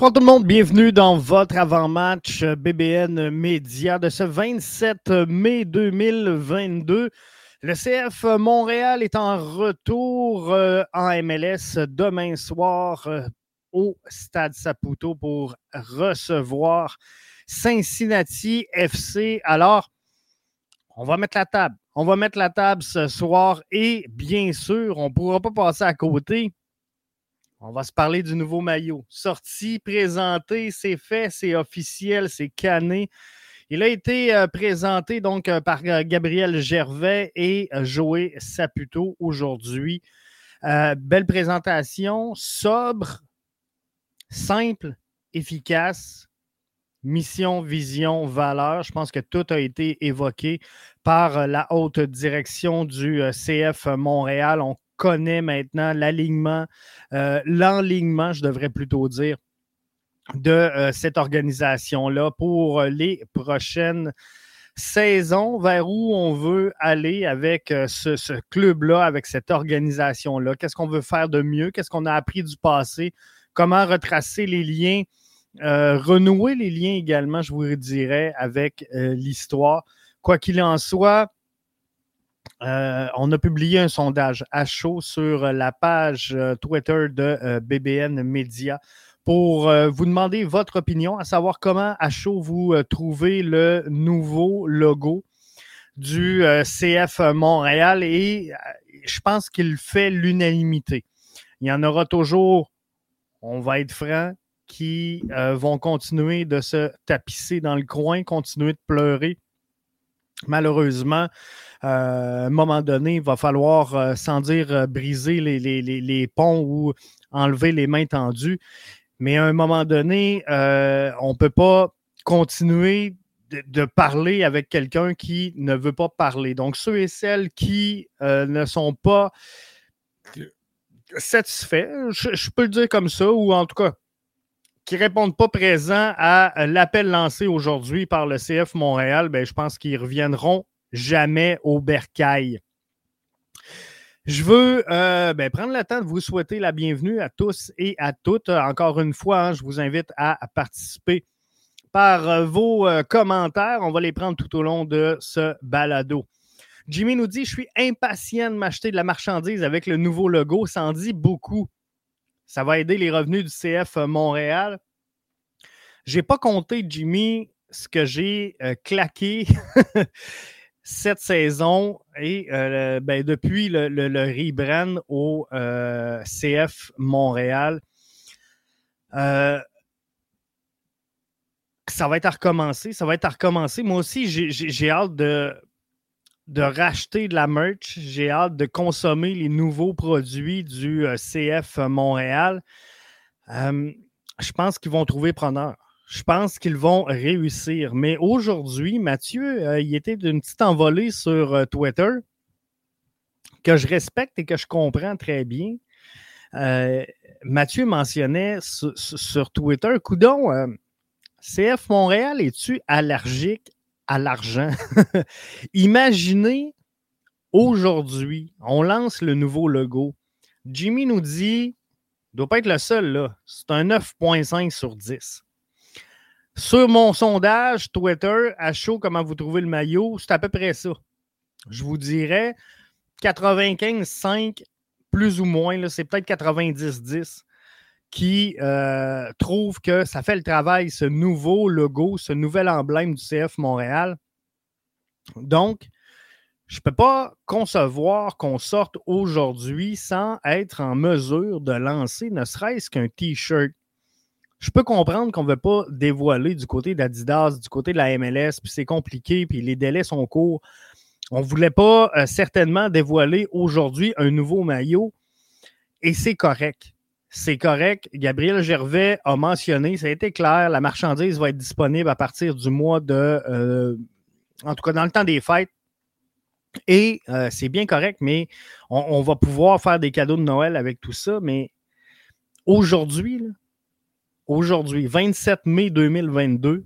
Bonsoir tout le monde, bienvenue dans votre avant-match BBN Média de ce 27 mai 2022. Le CF Montréal est en retour euh, en MLS demain soir euh, au Stade Saputo pour recevoir Cincinnati FC. Alors, on va mettre la table. On va mettre la table ce soir et bien sûr, on ne pourra pas passer à côté on va se parler du nouveau maillot. Sorti, présenté, c'est fait, c'est officiel, c'est cané. Il a été euh, présenté donc euh, par euh, Gabriel Gervais et Joé Saputo aujourd'hui. belle présentation, sobre, simple, efficace. Mission, vision, valeur. Je pense que tout a été évoqué par la haute direction du CF Montréal. On connaît maintenant l'alignement, euh, l'enlignement, je devrais plutôt dire, de euh, cette organisation-là pour les prochaines saisons, vers où on veut aller avec euh, ce, club-là, avec cette organisation-là? Qu'est-ce qu'on veut faire de mieux? Qu'est-ce qu'on a appris du passé? Comment retracer les liens? renouer les liens également, je vous dirais, avec l'histoire? Quoi qu'il en soit, euh, on a publié un sondage à chaud sur la page euh, Twitter de euh, BBN Media pour vous demander votre opinion, à savoir comment à chaud vous trouvez le nouveau logo du CF Montréal et je pense qu'il fait l'unanimité. Il y en aura toujours, on va être franc, qui vont continuer de se tapisser dans le coin, continuer de pleurer. Malheureusement, euh, à un moment donné, il va falloir, euh, sans dire euh, briser les, ponts ou enlever les mains tendues. Mais à un moment donné, on ne peut pas continuer de, parler avec quelqu'un qui ne veut pas parler. Donc, ceux et celles qui ne sont pas satisfaits, je, peux le dire comme ça, ou en tout cas, qui ne répondent pas présents à l'appel lancé aujourd'hui par le CF Montréal, ben, je pense qu'ils reviendront jamais au bercail. Je veux euh, ben, prendre le temps de vous souhaiter la bienvenue à tous et à toutes. Encore une fois, hein, je vous invite à, participer par euh, vos euh, commentaires. On va les prendre tout au long de ce balado. Jimmy nous dit Je suis impatient de m'acheter de la marchandise avec le nouveau logo. Ça en dit beaucoup. Ça va aider les revenus du CF Montréal. Je n'ai pas compté, Jimmy, ce que j'ai claqué cette saison et euh, ben, depuis le, rebrand au euh, CF Montréal, euh, ça va être à recommencer. Ça va être à recommencer. Moi aussi, j'ai hâte de, de racheter de la merch. J'ai hâte de consommer les nouveaux produits du CF Montréal. je pense qu'ils vont trouver preneur. Je pense qu'ils vont réussir. Mais aujourd'hui, Mathieu, euh, il était d'une petite envolée sur euh, Twitter que je respecte et que je comprends très bien. Euh, Mathieu mentionnait sur, Twitter, Coudon, CF Montréal, es-tu allergique à l'argent? Imaginez aujourd'hui, on lance le nouveau logo. Jimmy nous dit, il ne doit pas être le seul, là. C'est un 9,5 sur 10. Sur mon sondage Twitter, à chaud, comment vous trouvez le maillot, c'est à peu près ça. Je vous dirais 95-5, plus ou moins, c'est peut-être 90-10 qui euh, trouve que ça fait le travail, ce nouveau logo, ce nouvel emblème du CF Montréal. Donc, je ne peux pas concevoir qu'on sorte aujourd'hui sans être en mesure de lancer ne serait-ce qu'un T-shirt. Je peux comprendre qu'on ne veut pas dévoiler du côté d'Adidas, du côté de la MLS, puis c'est compliqué, puis les délais sont courts. On ne voulait pas euh, certainement dévoiler aujourd'hui un nouveau maillot, et c'est correct c'est correct. Gabriel Gervais a mentionné, ça a été clair, la marchandise va être disponible à partir du mois de, euh, en tout cas dans le temps des fêtes. Et euh, c'est bien correct, mais on, va pouvoir faire des cadeaux de Noël avec tout ça. Mais aujourd'hui, aujourd'hui, 27 mai 2022,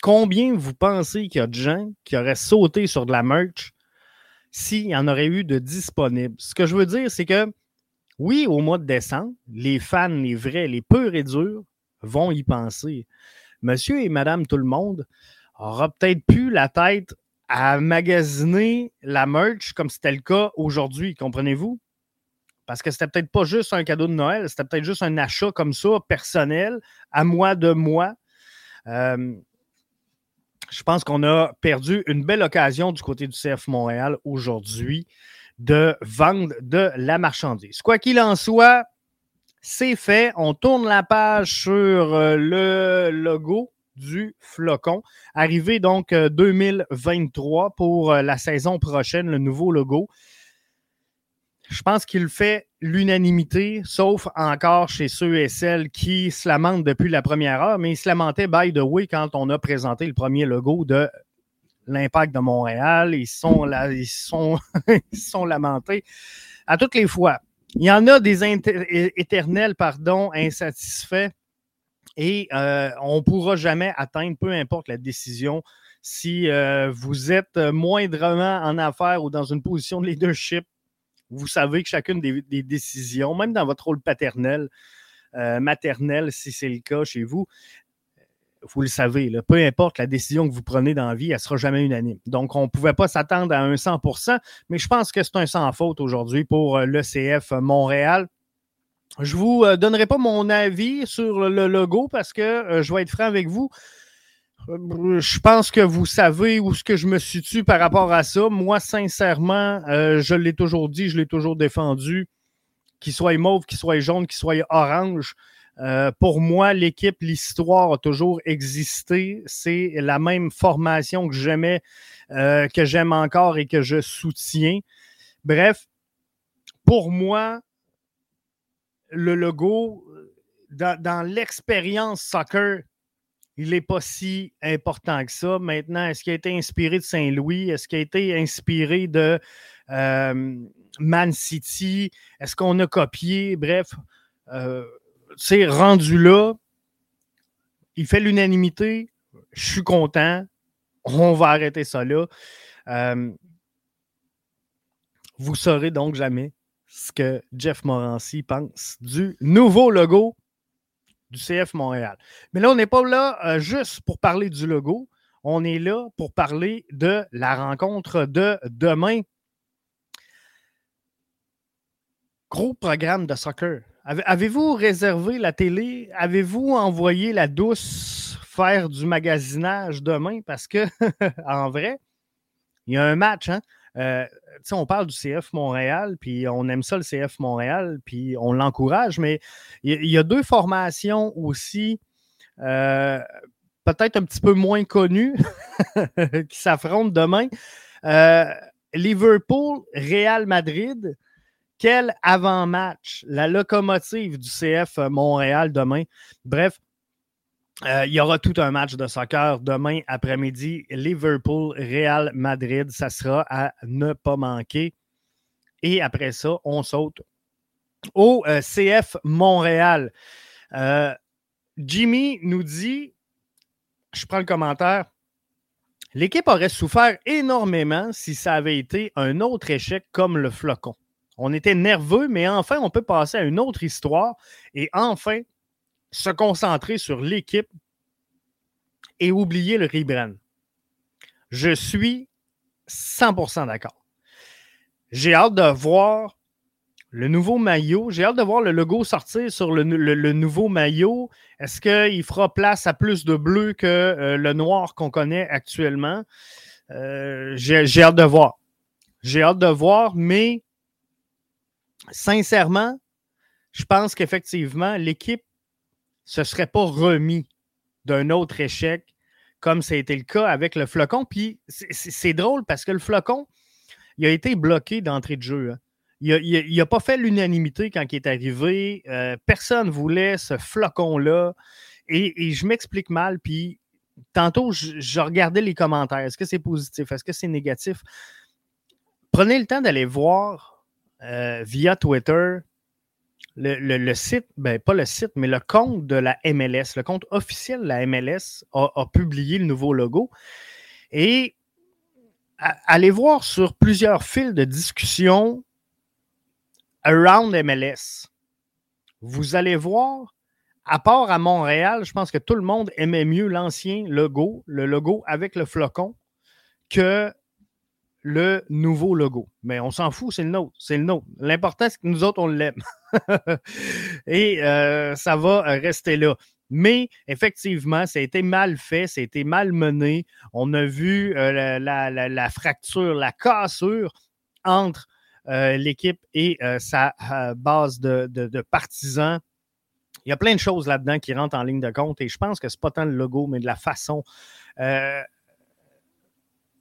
combien vous pensez qu'il y a de gens qui auraient sauté sur de la merch s'il y en aurait eu de disponible? Ce que je veux dire, c'est que oui, au mois de décembre, les fans, les vrais, les purs et durs vont y penser. Monsieur et madame tout le monde aura peut-être plus la tête à magasiner la merch comme c'était le cas aujourd'hui, comprenez-vous? Parce que c'était peut-être pas juste un cadeau de Noël, c'était peut-être juste un achat comme ça, personnel, à moi de moi. Euh, je pense qu'on a perdu une belle occasion du côté du CF Montréal aujourd'hui de vendre de la marchandise. Quoi qu'il en soit, c'est fait. On tourne la page sur euh, le logo du flocon. Arrivé donc 2023 euh, pour la saison prochaine, le nouveau logo. Je pense qu'il fait l'unanimité, sauf encore chez ceux et celles qui se lamentent depuis la première heure, mais ils se lamentaient, by the way, quand on a présenté le premier logo de l'impact de Montréal. Ils sont, là, ils sont, ils sont lamentés à toutes les fois. Il y en a des éternels, pardon, insatisfaits et euh, on ne pourra jamais atteindre, peu importe la décision, si euh, vous êtes moindrement en affaires ou dans une position de leadership, vous savez que chacune des, décisions, même dans votre rôle paternel, euh, maternel, si c'est le cas chez vous, vous le savez, peu importe la décision que vous prenez dans la vie, elle ne sera jamais unanime. Donc, on ne pouvait pas s'attendre à un 100% mais je pense que c'est un sans faute aujourd'hui pour euh, l'ECF Montréal. Je ne vous euh, donnerai pas mon avis sur le logo parce que je vais être franc avec vous. Je pense que vous savez où ce que je me situe par rapport à ça. Moi, sincèrement, je l'ai toujours dit, je l'ai toujours défendu. Qu'il soit mauve, qu'il soit jaune, qu'il soit orange, euh, pour moi, l'équipe, l'histoire a toujours existé. C'est la même formation que j'aimais, euh, que j'aime encore et que je soutiens. Bref, pour moi, le logo, dans l'expérience soccer, il n'est pas si important que ça. Maintenant, est-ce qu'il a été inspiré de Saint-Louis? Est-ce qu'il a été inspiré de euh, Man City? Est-ce qu'on a copié? Bref, c'est rendu là, il fait l'unanimité. Je suis content. On va arrêter ça là. Euh, vous saurez donc jamais ce que Jeff Morancy pense du nouveau logo du CF Montréal. Mais là, on n'est pas là euh, juste pour parler du logo. On est là pour parler de la rencontre de demain. Gros programme de soccer Avez-vous réservé la télé? Avez-vous envoyé la douce faire du magasinage demain? Parce que, en vrai, il y a un match. Hein? Euh, on parle du CF Montréal, puis on aime ça le CF Montréal, puis on l'encourage, mais il y, a deux formations aussi, euh, peut-être un petit peu moins connues, qui s'affrontent demain. Euh, Liverpool, Real Madrid. Quel avant-match, la locomotive du CF Montréal demain. Bref, euh, il y aura tout un match de soccer demain après-midi. Liverpool, Real Madrid, ça sera à ne pas manquer. Et après ça, on saute au euh, CF Montréal. Euh, Jimmy nous dit, je prends le commentaire, L'équipe aurait souffert énormément si ça avait été un autre échec comme le flocon. On était nerveux, mais enfin, on peut passer à une autre histoire et enfin se concentrer sur l'équipe et oublier le rebrand. Je suis 100% d'accord. J'ai hâte de voir le nouveau maillot. J'ai hâte de voir le logo sortir sur le, nouveau maillot. Est-ce qu'il fera place à plus de bleu que euh, le noir qu'on connaît actuellement? Euh, j'ai hâte de voir. J'ai hâte de voir, mais sincèrement, je pense qu'effectivement, l'équipe se serait pas remis d'un autre échec comme ça a été le cas avec le flocon. Puis c'est drôle parce que le flocon, il a été bloqué d'entrée de jeu. Hein. Il n'a pas fait l'unanimité quand il est arrivé. Euh, personne ne voulait ce flocon-là. Et, je m'explique mal. Puis tantôt, je, regardais les commentaires. Est-ce que c'est positif? Est-ce que c'est négatif? Prenez le temps d'aller voir euh, via Twitter le, site, ben pas le site, mais le compte de la MLS, le compte officiel de la MLS a, publié le nouveau logo. Et allez voir sur plusieurs fils de discussion around MLS. Vous allez voir, à part à Montréal, je pense que tout le monde aimait mieux l'ancien logo, le logo avec le flocon, que le nouveau logo. Mais on s'en fout, c'est le nôtre. C'est le nôtre. L'important, c'est que nous autres, on l'aime. Et euh, ça va rester là. Mais effectivement, ça a été mal fait, ça a été mal mené. On a vu euh, la, fracture, la cassure entre euh, l'équipe et sa base de, de, partisans. Il y a plein de choses là-dedans qui rentrent en ligne de compte et je pense que ce n'est pas tant le logo, mais de la façon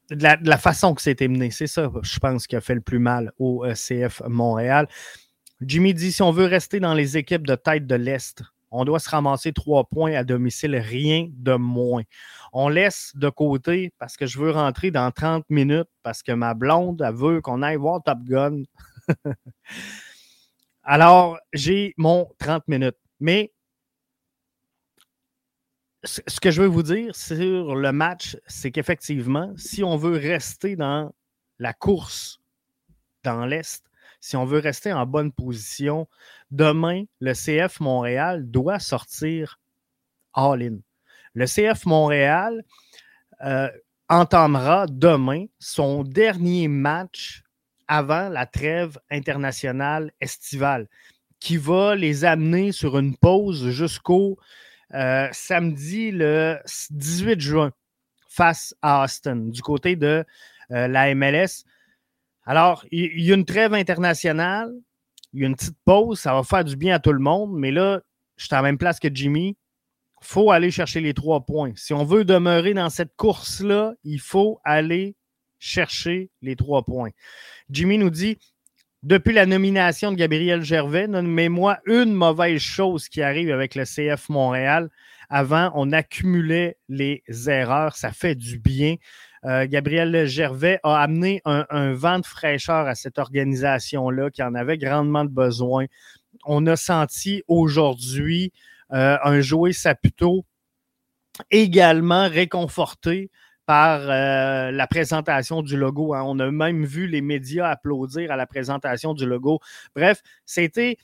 de la, façon que c'était mené. C'est ça, je pense, qui a fait le plus mal au euh, CF Montréal. Jimmy dit si on veut rester dans les équipes de tête de l'Est, on doit se ramasser trois points à domicile, rien de moins. On laisse de côté parce que je veux rentrer dans 30 minutes parce que ma blonde elle veut qu'on aille voir Top Gun. Alors, j'ai mon 30 minutes. Mais ce que je veux vous dire sur le match, c'est qu'effectivement, si on veut rester dans la course dans l'Est, si on veut rester en bonne position, demain, le CF Montréal doit sortir all-in. Le CF Montréal euh, entamera demain son dernier match avant la trêve internationale estivale, qui va les amener sur une pause jusqu'au euh, samedi le 18 juin face à Austin du côté de euh, la MLS. Alors, il y, a une trêve internationale, il y a une petite pause, ça va faire du bien à tout le monde, mais là, je suis à la même place que Jimmy. Il faut aller chercher les trois points. Si on veut demeurer dans cette course-là, il faut aller chercher les trois points. Jimmy nous dit depuis la nomination de Gabriel Gervais, nommez-moi une mauvaise chose qui arrive avec le CF Montréal. Avant, on accumulait les erreurs. Ça fait du bien. Euh, Gabriel Gervais a amené un, vent de fraîcheur à cette organisation-là qui en avait grandement besoin. On a senti aujourd'hui euh, un jouet Saputo également réconforté par euh, la présentation du logo. Hein. On a même vu les médias applaudir à la présentation du logo. Bref, c'était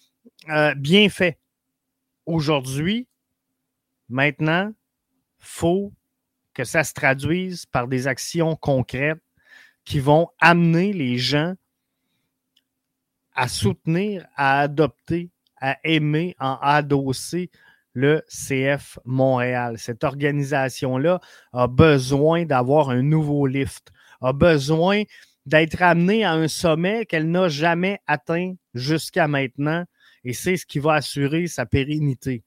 euh, bien fait. Aujourd'hui, maintenant, faut que ça se traduise par des actions concrètes qui vont amener les gens à soutenir, à adopter, à aimer, à adosser le CF Montréal. Cette organisation-là a besoin d'avoir un nouveau lift, a besoin d'être amenée à un sommet qu'elle n'a jamais atteint jusqu'à maintenant, et c'est ce qui va assurer sa pérennité.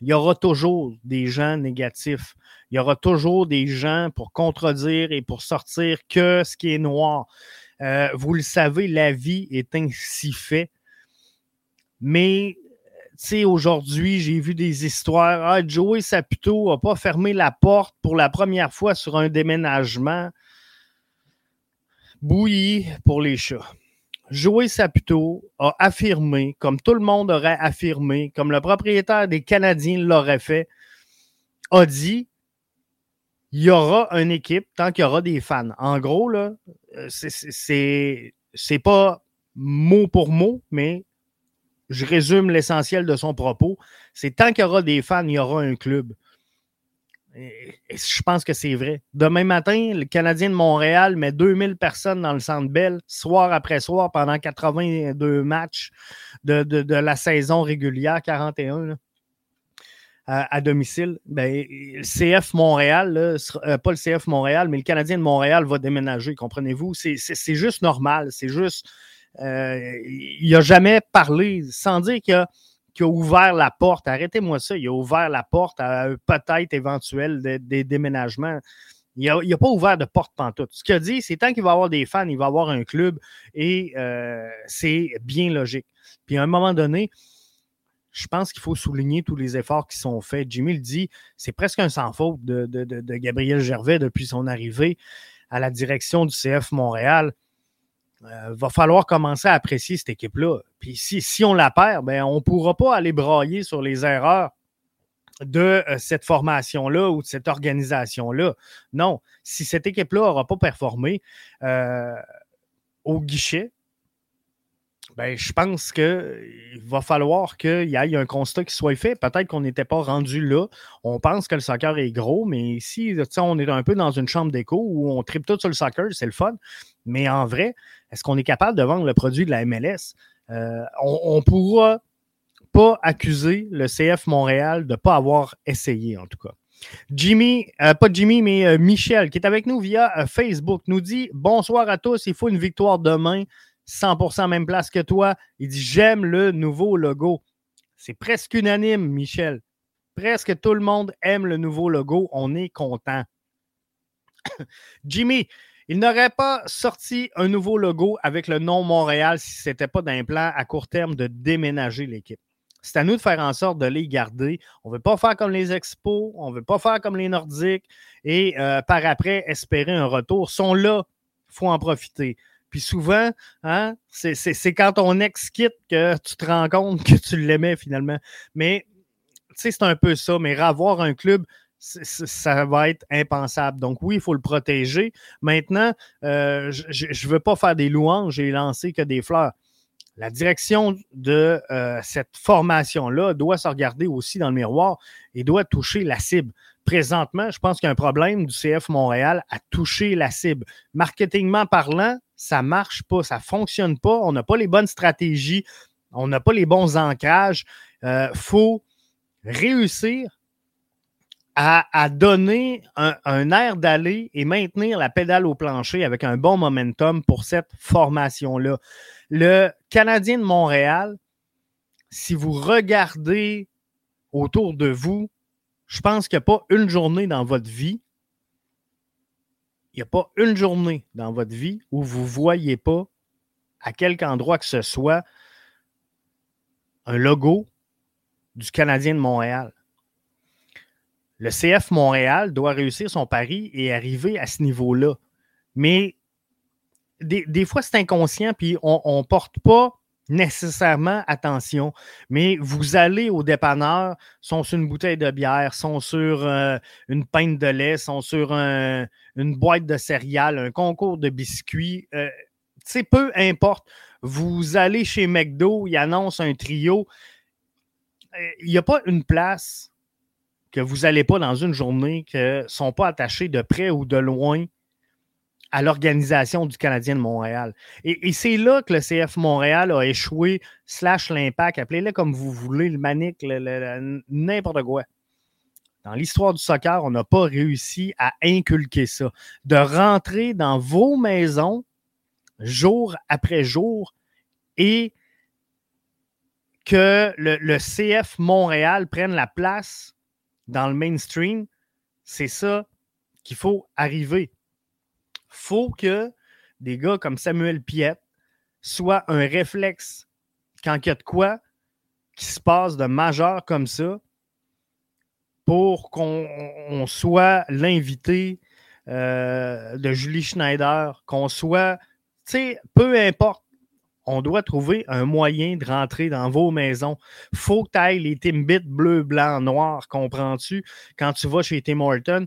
Il y aura toujours des gens négatifs. Il y aura toujours des gens pour contredire et pour sortir que ce qui est noir. Euh, vous le savez, la vie est ainsi faite. Mais sais, aujourd'hui, j'ai vu des histoires. Ah, Joey Saputo n'a pas fermé la porte pour la première fois sur un déménagement. Bouilli pour les chats. Joey Saputo a affirmé, comme tout le monde aurait affirmé, comme le propriétaire des Canadiens l'aurait fait, a dit il y aura une équipe tant qu'il y aura des fans. En gros, là, euh, c'est pas mot pour mot, mais je résume l'essentiel de son propos. C'est tant qu'il y aura des fans, il y aura un club. Et, je pense que c'est vrai. Demain matin, le Canadien de Montréal met 2000 personnes dans le Centre Bell, soir après soir, pendant 82 matchs de, la saison régulière, 41, à, domicile. Ben, le CF Montréal, euh, pas le CF Montréal, mais le Canadien de Montréal va déménager, comprenez-vous? C'est juste normal. C'est juste il n'a jamais parlé, sans dire qu'il a, ouvert la porte. Arrêtez-moi ça. Il a ouvert la porte à peut-être éventuel des déménagements. Il n'a pas ouvert de porte pantoute. Ce qu'il a dit, c'est tant qu'il va avoir des fans, il va avoir un club et euh, c'est bien logique. Puis à un moment donné, je pense qu'il faut souligner tous les efforts qui sont faits. Jimmy le dit, c'est presque un sans faute de, Gabriel Gervais depuis son arrivée à la direction du CF Montréal. Euh, va falloir commencer à apprécier cette équipe-là. Puis si, on la perd, ben, on ne pourra pas aller brailler sur les erreurs de euh, cette formation-là ou de cette organisation-là. Non, si cette équipe-là n'aura pas performé euh, au guichet, ben, je pense qu'il va falloir qu'il y ait un constat qui soit fait. Peut-être qu'on n'était pas rendu là. On pense que le soccer est gros, mais ici, on est un peu dans une chambre d'écho où on tripe tout sur le soccer, c'est le fun. Mais en vrai, est-ce qu'on est capable de vendre le produit de la MLS? Euh, on ne pourra pas accuser le CF Montréal de ne pas avoir essayé, en tout cas. Jimmy, euh, pas Jimmy, mais euh, Michel, qui est avec nous via Facebook, nous dit Bonsoir à tous, il faut une victoire demain. 100% même place que toi. Il dit J'aime le nouveau logo. C'est presque unanime, Michel. Presque tout le monde aime le nouveau logo. On est content. Jimmy, il n'aurait pas sorti un nouveau logo avec le nom Montréal si ce n'était pas d'un plan à court terme de déménager l'équipe. C'est à nous de faire en sorte de les garder. On ne veut pas faire comme les Expos, on ne veut pas faire comme les Nordiques et euh, par après espérer un retour. Ils sont là, il faut en profiter. Puis souvent, hein, c'est quand ton ex quitte que tu te rends compte que tu l'aimais finalement. Mais c'est un peu ça. Mais avoir un club, ça va être impensable. Donc oui, il faut le protéger. Maintenant, euh, je ne veux pas faire des louanges et lancer que des fleurs. La direction de euh, cette formation-là doit se regarder aussi dans le miroir et doit toucher la cible. Présentement, je pense qu'il y a un problème du CF Montréal à toucher la cible. Marketingment parlant, ça marche pas, ça ne fonctionne pas, on n'a pas les bonnes stratégies, on n'a pas les bons ancrages. Il euh, faut réussir à, donner un, air d'aller et maintenir la pédale au plancher avec un bon momentum pour cette formation-là. Le Canadien de Montréal, si vous regardez autour de vous, je pense qu'il n'y a pas une journée dans votre vie il n'y a pas une journée dans votre vie où vous ne voyez pas, à quelque endroit que ce soit, un logo du Canadien de Montréal. Le CF Montréal doit réussir son pari et arriver à ce niveau-là. Mais des, fois, c'est inconscient, puis on ne porte pas nécessairement attention. Mais vous allez au dépanneur, sont sur une bouteille de bière, sont sur euh, une pinte de lait, sont sur une boîte de céréales, un concours de biscuits. Euh, sais, peu importe. Vous allez chez McDo, ils annoncent un trio. Il n'y a pas une place que vous n'allez pas dans une journée que ne sont pas attachés de près ou de loin à l'organisation du Canadien de Montréal. Et, c'est là que le CF Montréal a échoué, slash l'impact, appelez-le comme vous voulez, le manique, n'importe quoi. Dans l'histoire du soccer, on n'a pas réussi à inculquer ça. De rentrer dans vos maisons jour après jour et que le, le CF Montréal prenne la place dans le mainstream, c'est ça qu'il faut arriver faut que des gars comme Samuel Piette soient un réflexe quand il y a de quoi qui se passe de majeur comme ça pour qu'on soit l'invité euh, de Julie Schneider, qu'on soit, tu sais, peu importe, on doit trouver un moyen de rentrer dans vos maisons. faut que tu ailles les Timbits bleu, blanc, noir, comprends-tu? Quand tu vas chez Tim Horton,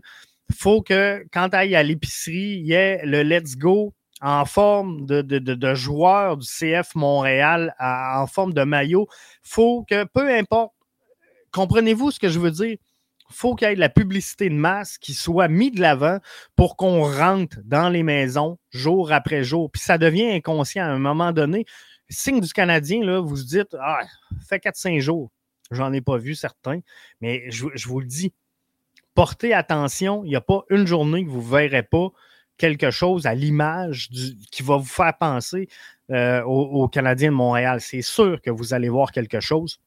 faut que quand tu ailles à l'épicerie, il y ait le Let's Go en forme de, joueur du CF Montréal, en forme de maillot. faut que, peu importe, comprenez-vous ce que je veux dire? faut qu'il y ait de la publicité de masse qui soit mise de l'avant pour qu'on rentre dans les maisons jour après jour. Puis ça devient inconscient à un moment donné. Signe du Canadien, là, vous vous dites, ah, fait 4-5 jours. J'en ai pas vu certains, mais je, vous le dis, portez attention. Il n'y a pas une journée que vous ne verrez pas quelque chose à l'image qui va vous faire penser euh, aux, Canadiens de Montréal. C'est sûr que vous allez voir quelque chose.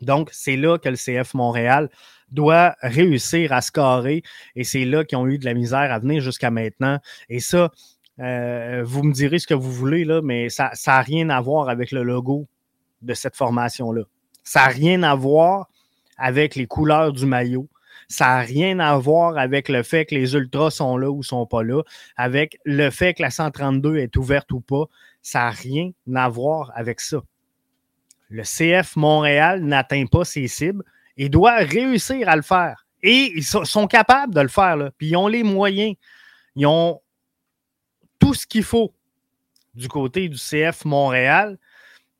Donc, c'est là que le CF Montréal doit réussir à scorer et c'est là qu'ils ont eu de la misère à venir jusqu'à maintenant. Et ça, euh, vous me direz ce que vous voulez, là, mais ça n'a rien à voir avec le logo de cette formation-là. Ça n'a rien à voir avec les couleurs du maillot. Ça n'a rien à voir avec le fait que les ultras sont là ou sont pas là, avec le fait que la 132 est ouverte ou pas. Ça n'a rien à voir avec ça. Le CF Montréal n'atteint pas ses cibles et doit réussir à le faire. Et ils sont capables de le faire. Là. Puis ils ont les moyens. Ils ont tout ce qu'il faut du côté du CF Montréal.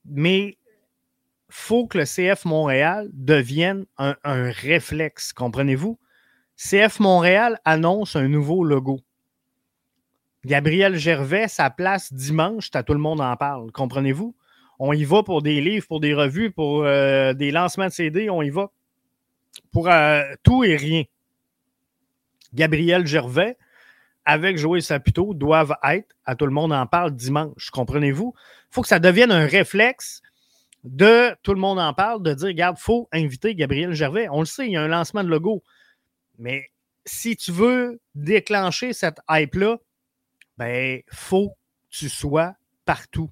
Mais faut que le CF Montréal devienne un, réflexe, comprenez-vous? CF Montréal annonce un nouveau logo. Gabriel Gervais, sa place dimanche, tout le monde en parle, comprenez-vous? On y va pour des livres, pour des revues, pour euh, des lancements de CD, on y va pour euh, tout et rien. Gabriel Gervais, avec Joël Saputo, doivent être, à tout le monde en parle dimanche, comprenez-vous? Il faut que ça devienne un réflexe de tout le monde en parle, de dire, regarde, il faut inviter Gabriel Gervais. On le sait, il y a un lancement de logo. Mais si tu veux déclencher cette hype-là, ben, faut que tu sois partout.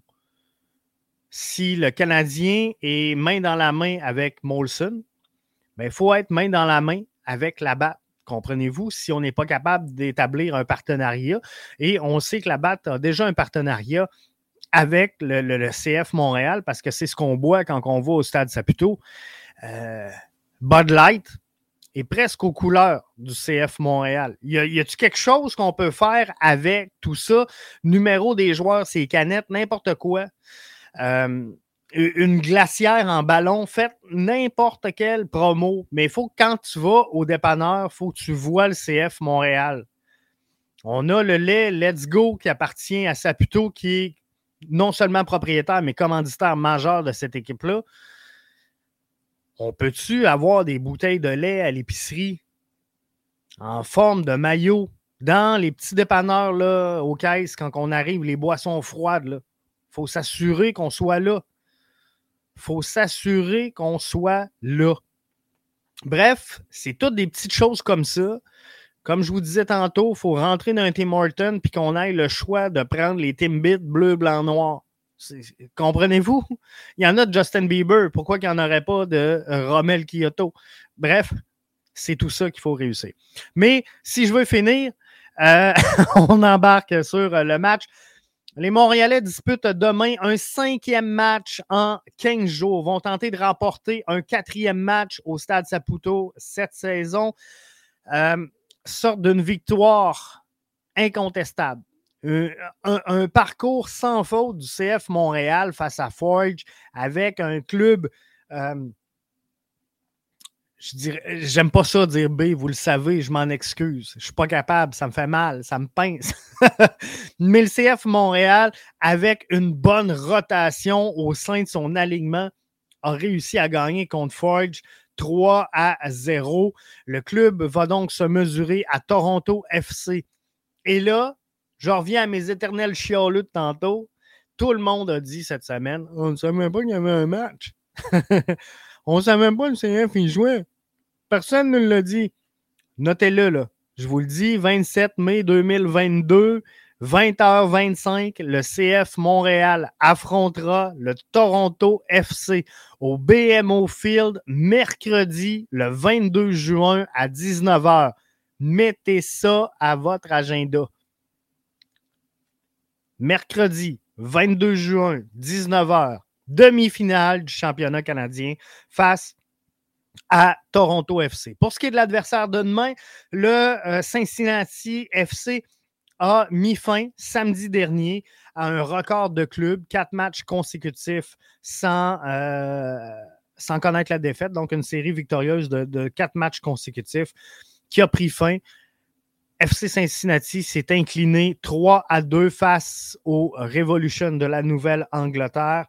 Si le Canadien est main dans la main avec Molson, ben, il faut être main dans la main avec la BAT. Comprenez-vous, si on n'est pas capable d'établir un partenariat, et on sait que la BAT a déjà un partenariat avec le, CF Montréal, parce que c'est ce qu'on boit quand on va au stade Saputo. Euh, Bud Light est presque aux couleurs du CF Montréal. Y a-t-il quelque chose qu'on peut faire avec tout ça? Numéro des joueurs, c'est canettes, n'importe quoi. Euh, une glacière en ballon, faites n'importe quelle promo, mais il faut que quand tu vas au dépanneur, il faut que tu vois le CF Montréal. On a le lait Let's Go qui appartient à Saputo, qui est non seulement propriétaire, mais commanditaire majeur de cette équipe-là, on peut-tu avoir des bouteilles de lait à l'épicerie en forme de maillot dans les petits dépanneurs là, aux caisses quand on arrive, les boissons froides? Il faut s'assurer qu'on soit là. Il faut s'assurer qu'on soit là. Bref, c'est toutes des petites choses comme ça comme je vous disais tantôt, il faut rentrer dans un Tim Horton puis qu'on ait le choix de prendre les Timbits bleu, blanc, noir. Comprenez-vous? Il y en a de Justin Bieber. Pourquoi il n'y en aurait pas de Rommel Kyoto? Bref, c'est tout ça qu'il faut réussir. Mais si je veux finir, euh, on embarque sur le match. Les Montréalais disputent demain un cinquième match en 15 jours. Vont tenter de remporter un quatrième match au Stade Saputo cette saison. Euh, sorte d'une victoire incontestable. Un, parcours sans faute du CF Montréal face à Forge avec un club. Euh, je dirais, j'aime pas ça dire B, vous le savez, je m'en excuse. Je suis pas capable, ça me fait mal, ça me pince. Mais le CF Montréal, avec une bonne rotation au sein de son alignement, a réussi à gagner contre Forge 3 à 0. Le club va donc se mesurer à Toronto FC. Et là, je reviens à mes éternels chialeux de tantôt. Tout le monde a dit cette semaine on ne savait même pas qu'il y avait un match. on ne savait même pas le CF il jouait. Personne ne l'a dit. Notez-le, là. Je vous le dis, 27 mai 2022, 20h25, le CF Montréal affrontera le Toronto FC au BMO Field mercredi le 22 juin à 19h. Mettez ça à votre agenda. Mercredi 22 juin, 19h, demi-finale du championnat canadien face à Toronto FC. Pour ce qui est de l'adversaire de demain, le euh, Cincinnati FC a mis fin samedi dernier à un record de club, quatre matchs consécutifs sans, euh, sans connaître la défaite, donc une série victorieuse de, de quatre matchs consécutifs qui a pris fin. FC Cincinnati s'est incliné 3 à 2 face au Revolution de la Nouvelle-Angleterre.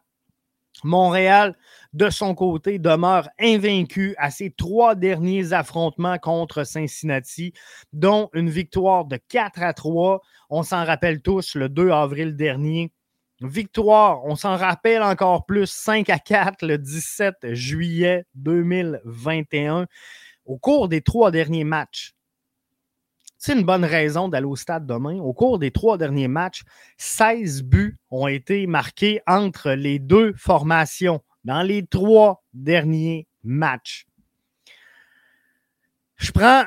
Montréal, de son côté, demeure invaincu à ses trois derniers affrontements contre Cincinnati, dont une victoire de 4 à 3. On s'en rappelle tous le 2 avril dernier. Victoire, on s'en rappelle encore plus, 5 à 4 le 17 juillet 2021. Au cours des trois derniers matchs, c'est une bonne raison d'aller au stade demain. Au cours des trois derniers matchs, 16 buts ont été marqués entre les deux formations dans les trois derniers matchs. Je prends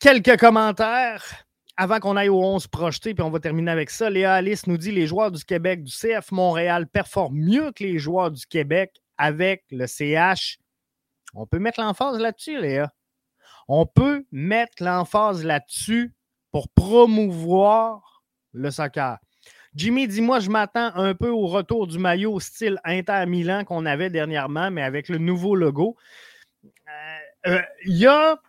quelques commentaires avant qu'on aille au 11 projeté, puis on va terminer avec ça. Léa Alice nous dit les joueurs du Québec du CF Montréal performent mieux que les joueurs du Québec avec le CH. On peut mettre l'emphase là-dessus, Léa. On peut mettre l'emphase là-dessus pour promouvoir le soccer. Jimmy, dis-moi, je m'attends un peu au retour du maillot style Inter Milan qu'on avait dernièrement, mais avec le nouveau logo. Euh, euh, il y a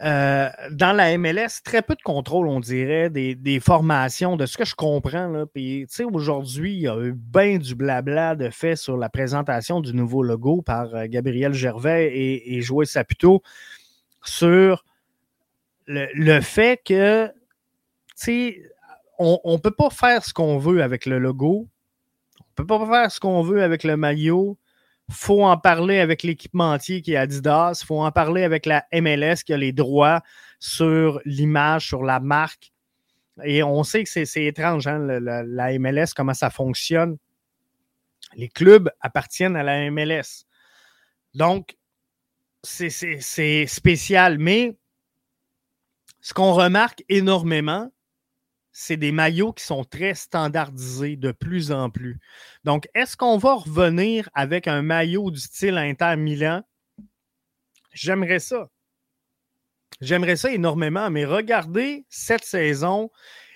Euh, dans la MLS, très peu de contrôle, on dirait, des, formations, de ce que je comprends. Puis, aujourd'hui, il y a eu bien du blabla de fait sur la présentation du nouveau logo par euh, Gabriel Gervais et, Joël Saputo sur le, fait que, on ne peut pas faire ce qu'on veut avec le logo. On ne peut pas faire ce qu'on veut avec le maillot faut en parler avec l'équipementier qui est Adidas, faut en parler avec la MLS qui a les droits sur l'image, sur la marque. Et on sait que c'est étrange, hein, la, MLS, comment ça fonctionne. Les clubs appartiennent à la MLS. Donc, c'est spécial. Mais ce qu'on remarque énormément, c'est des maillots qui sont très standardisés de plus en plus. Donc, est-ce qu'on va revenir avec un maillot du style Inter Milan? J'aimerais ça. J'aimerais ça énormément, mais regardez cette saison,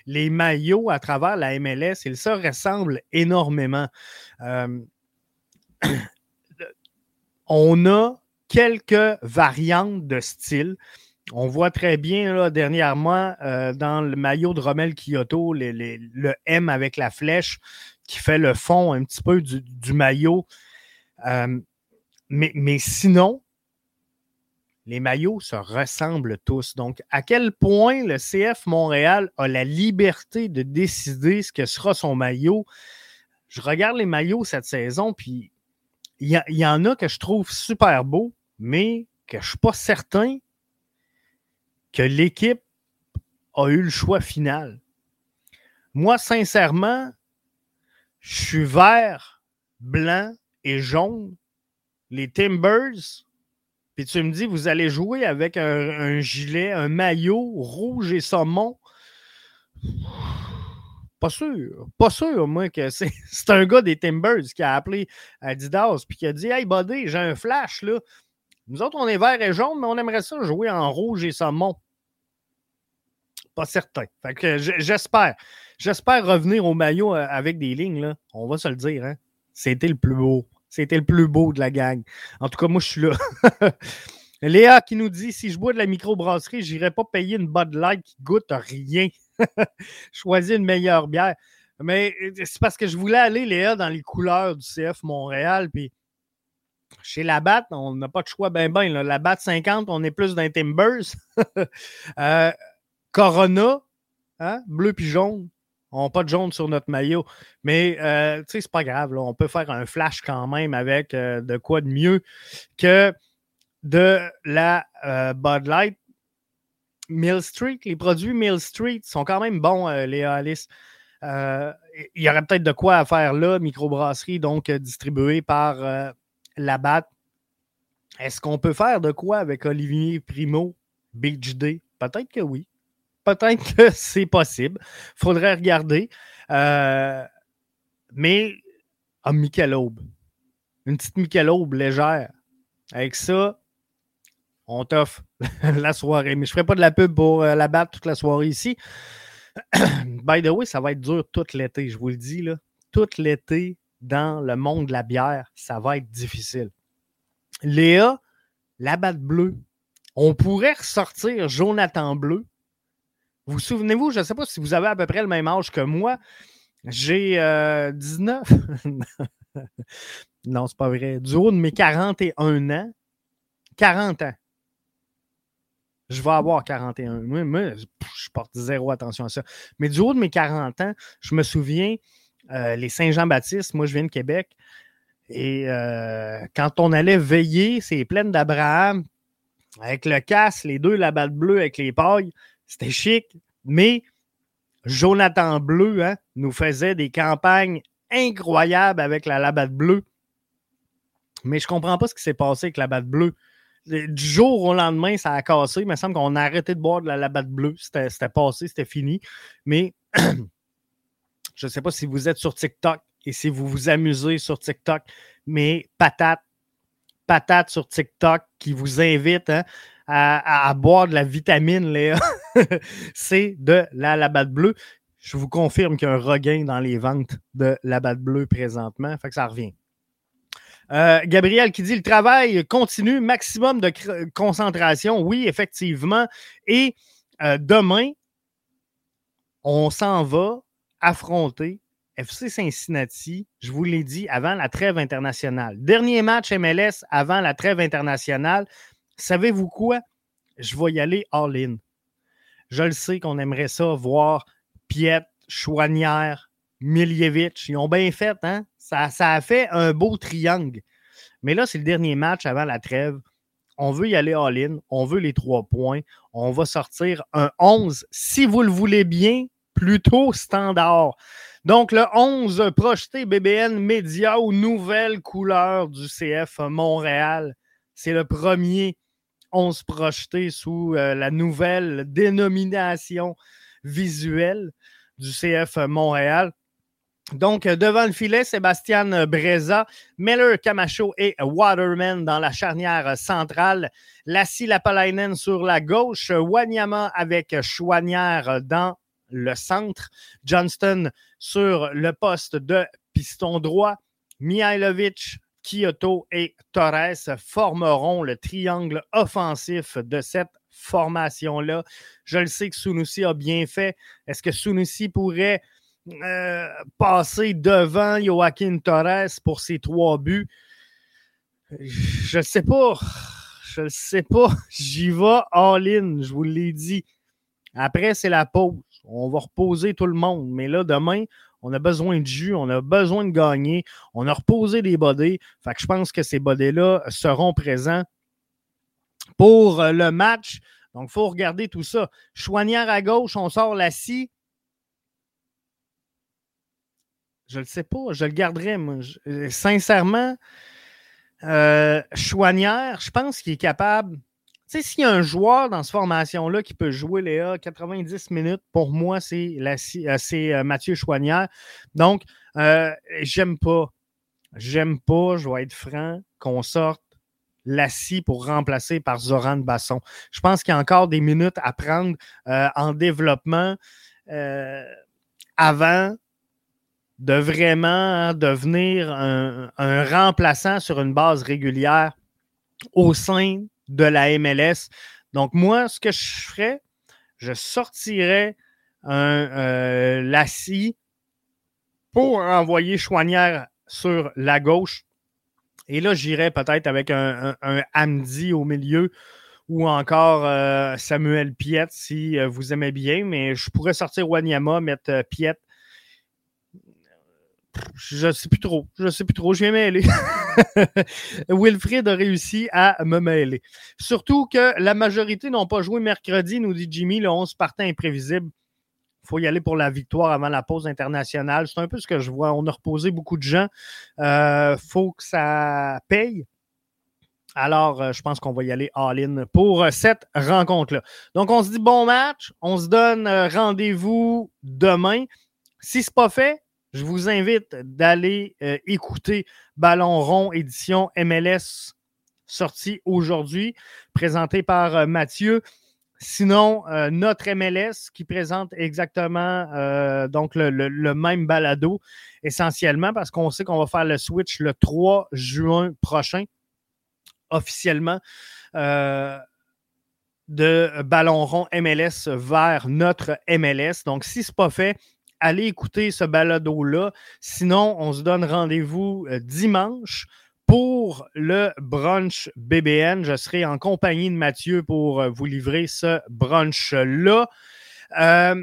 les maillots à travers la MLS, ils se ressemblent énormément. Euh, on a quelques variantes de style. On voit très bien là, dernièrement euh, dans le maillot de Rommel Kyoto, le M avec la flèche qui fait le fond un petit peu du, maillot. Euh, mais, mais sinon, les maillots se ressemblent tous. Donc, à quel point le CF Montréal a la liberté de décider ce que sera son maillot? Je regarde les maillots cette saison, puis il y, y, en a que je trouve super beaux, mais que je ne suis pas certain que l'équipe a eu le choix final. Moi, sincèrement, je suis vert, blanc et jaune. Les Timbers, puis tu me dis, vous allez jouer avec un, gilet, un maillot rouge et saumon. Pas sûr. Pas sûr, moi, que c'est, c'est un gars des Timbers qui a appelé Adidas puis qui a dit Hey, buddy, j'ai un flash, là. Nous autres, on est vert et jaune, mais on aimerait ça jouer en rouge et saumon. Pas certain. Fait que j'espère. J'espère revenir au maillot euh, avec des lignes. Là. On va se le dire. Hein? C'était le plus beau. C'était le plus beau de la gang. En tout cas, moi, je suis là. Léa qui nous dit si je bois de la microbrasserie, je n'irai pas payer une Bud Light qui goûte rien. Choisis une meilleure bière. Mais euh, c'est parce que je voulais aller, Léa, dans les couleurs du CF Montréal. Puis chez la BAT, on n'a pas de choix ben ben. La BAT 50, on est plus dans Timbers. euh, Corona, hein, bleu puis jaune. On n'a pas de jaune sur notre maillot. Mais, euh, tu sais, c'est pas grave. On peut faire un flash quand même avec euh, de quoi de mieux que de la Bud Light. Mill Street, les produits Mill Street sont quand même bons, les Alice. il y aurait peut-être de quoi à faire là, microbrasserie, donc distribuée par la BAT. Est-ce qu'on peut faire de quoi avec Olivier Primo, Beach Day? Peut-être que oui peut-être que c'est possible. Il faudrait regarder. Euh, mais à Michelob. une petite Michelob légère. Avec ça, on t'offre la soirée. Mais je ne ferai pas de la pub pour euh, la battre toute la soirée ici. By the way, ça va être dur tout l'été, je vous le dis. Là. Tout l'été, dans le monde de la bière, ça va être difficile. Léa, la batte bleue. On pourrait ressortir Jonathan Bleu. Vous, vous souvenez-vous, je ne sais pas si vous avez à peu près le même âge que moi. J'ai 19. Euh, non, c'est pas vrai. Du haut de mes 41 ans. 40 ans. Je vais avoir 41. Moi, je porte zéro attention à ça. Mais du haut de mes 40 ans, je me souviens, euh, les Saint-Jean-Baptiste, moi je viens de Québec, et euh, quand on allait veiller, c'est pleine d'Abraham, avec le casse, les deux la batte bleue avec les pailles, c'était chic, mais Jonathan Bleu hein, nous faisait des campagnes incroyables avec la labatte bleue. Mais je ne comprends pas ce qui s'est passé avec la batte bleue. Du jour au lendemain, ça a cassé. Il me semble qu'on a arrêté de boire de la labatte bleue. C'était passé, c'était fini. Mais je ne sais pas si vous êtes sur TikTok et si vous vous amusez sur TikTok, mais patate, patate sur TikTok qui vous invite hein, à, boire de la vitamine, Léa, c'est de la labatte bleue. Je vous confirme qu'il y a un regain dans les ventes de la batte bleue présentement. Fait que ça revient. Euh, Gabriel qui dit le travail continue, maximum de concentration. Oui, effectivement. Et euh, demain, on s'en va affronter FC Cincinnati, je vous l'ai dit, avant la trêve internationale. Dernier match MLS avant la trêve internationale. Savez-vous quoi? Je vais y aller all-in. Je le sais qu'on aimerait ça voir Piet, Chouanière, Miljevic. Ils ont bien fait, hein? Ça, ça a fait un beau triangle. Mais là, c'est le dernier match avant la trêve. On veut y aller all-in. On veut les trois points. On va sortir un 11, si vous le voulez bien, plutôt standard. Donc, le 11 projeté BBN Média aux nouvelles couleurs du CF Montréal. C'est le premier on se projeter sous euh, la nouvelle dénomination visuelle du CF Montréal. Donc, devant le filet, Sébastien Breza, Miller, Camacho et Waterman dans la charnière centrale. Lassie Lapalainen sur la gauche. Wanyama avec Chouanière dans le centre. Johnston sur le poste de piston droit. Mihailovic Kyoto et Torres formeront le triangle offensif de cette formation-là. Je le sais que Sunusi a bien fait. Est-ce que Sunusi pourrait euh, passer devant Joaquin Torres pour ses trois buts? Je ne sais pas. Je ne sais pas. J'y vais all-in, je vous l'ai dit. Après, c'est la pause. On va reposer tout le monde. Mais là, demain, on a besoin de jus, on a besoin de gagner, on a reposé des bodés. Fait que je pense que ces bodés-là seront présents pour euh, le match. Donc, il faut regarder tout ça. Chouanière à gauche, on sort la scie. Je ne le sais pas, je le garderai. Moi. Euh, sincèrement, euh, je pense qu'il est capable sais, s'il y a un joueur dans cette formation-là qui peut jouer les 90 minutes, pour moi, c'est euh, euh, Mathieu Chouanière. Donc, euh, j'aime pas. J'aime pas, je vais être franc, qu'on sorte Lassie pour remplacer par Zoran Basson. Je pense qu'il y a encore des minutes à prendre en développement avant de vraiment devenir un, remplaçant sur une base régulière au sein de la MLS. Donc, moi, ce que je ferais, je sortirais un euh, Lassie pour envoyer Chouanière sur la gauche. Et là, j'irais peut-être avec un, Hamdi au milieu ou encore euh, Samuel Piet si euh, vous aimez bien. Mais je pourrais sortir Wanyama, mettre Piet je sais plus trop. Je sais plus trop. Je viens mêler. Wilfrid a réussi à me mêler. Surtout que la majorité n'ont pas joué mercredi, nous dit Jimmy, le 11 partant imprévisible. Il faut y aller pour la victoire avant la pause internationale. C'est un peu ce que je vois. On a reposé beaucoup de gens. Il euh, faut que ça paye. Alors, euh, je pense qu'on va y aller all-in pour cette rencontre-là. Donc, on se dit bon match. On se donne euh, rendez-vous demain. Si ce n'est pas fait, je vous invite d'aller euh, écouter Ballon rond édition MLS sortie aujourd'hui, présenté par euh, Mathieu. Sinon, euh, notre MLS qui présente exactement donc le, le, même balado, essentiellement, parce qu'on sait qu'on va faire le switch le 3 juin prochain, officiellement, de Ballon rond MLS vers notre MLS. Donc, si ce n'est pas fait, allez écouter ce balado-là. Sinon, on se donne rendez-vous euh, dimanche pour le brunch BBN. Je serai en compagnie de Mathieu pour euh, vous livrer ce brunch-là. Euh,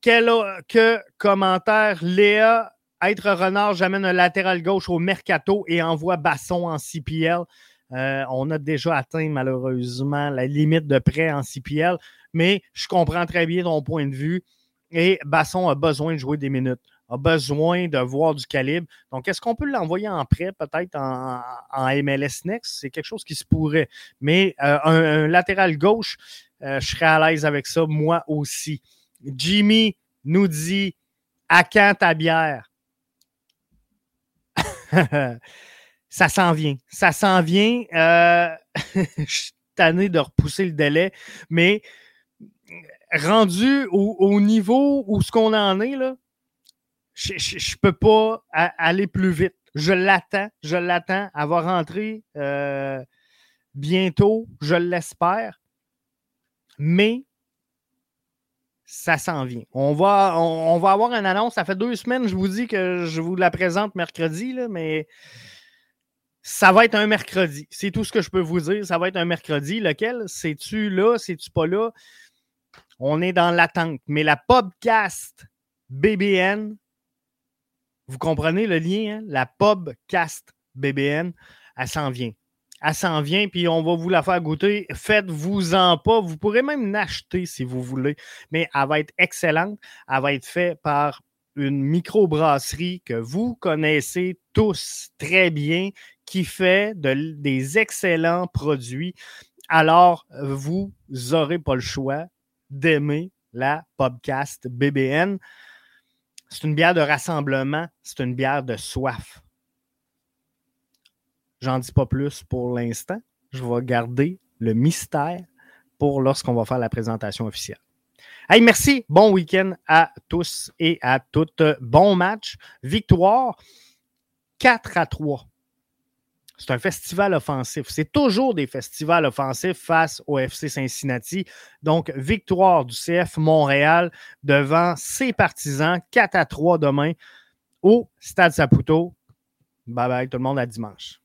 quel que commentaire, Léa, être renard, j'amène un latéral gauche au mercato et envoie Basson en CPL. on a déjà atteint malheureusement la limite de prêt en CPL, mais je comprends très bien ton point de vue. Et Basson a besoin de jouer des minutes, a besoin de voir du calibre. Donc, est-ce qu'on peut l'envoyer en prêt, peut-être en, MLS Next? C'est quelque chose qui se pourrait. Mais euh, un, latéral gauche, euh, je serais à l'aise avec ça, moi aussi. Jimmy nous dit à quand ta bière? ça s'en vient. Ça s'en vient. Euh, je suis tanné de repousser le délai, mais rendu au, niveau où ce qu'on en est, là, je ne peux pas aller plus vite. Je l'attends, je l'attends. Elle va rentrer euh, bientôt, je l'espère. Mais ça s'en vient. On va, on, va avoir une annonce. Ça fait deux semaines, je vous dis que je vous la présente mercredi, là, mais ça va être un mercredi. C'est tout ce que je peux vous dire. Ça va être un mercredi. Lequel? C'est-tu là? C'est-tu pas là? On est dans l'attente. Mais la podcast BBN, vous comprenez le lien? Hein? La podcast BBN, elle s'en vient. Elle s'en vient, puis on va vous la faire goûter. Faites-vous-en pas. Vous pourrez même l'acheter si vous voulez. Mais elle va être excellente. Elle va être faite par une microbrasserie que vous connaissez tous très bien, qui fait des excellents produits. Alors, vous n'aurez pas le choix d'aimer la podcast BBN. C'est une bière de rassemblement, c'est une bière de soif. J'en dis pas plus pour l'instant. Je vais garder le mystère pour lorsqu'on va faire la présentation officielle. Hey, merci. Bon week-end à tous et à toutes. Bon match. Victoire 4 à 3 c'est un festival offensif. C'est toujours des festivals offensifs face au FC Cincinnati. Donc, victoire du CF Montréal devant ses partisans, 4 à 3 demain au Stade Saputo. Bye bye tout le monde, à dimanche.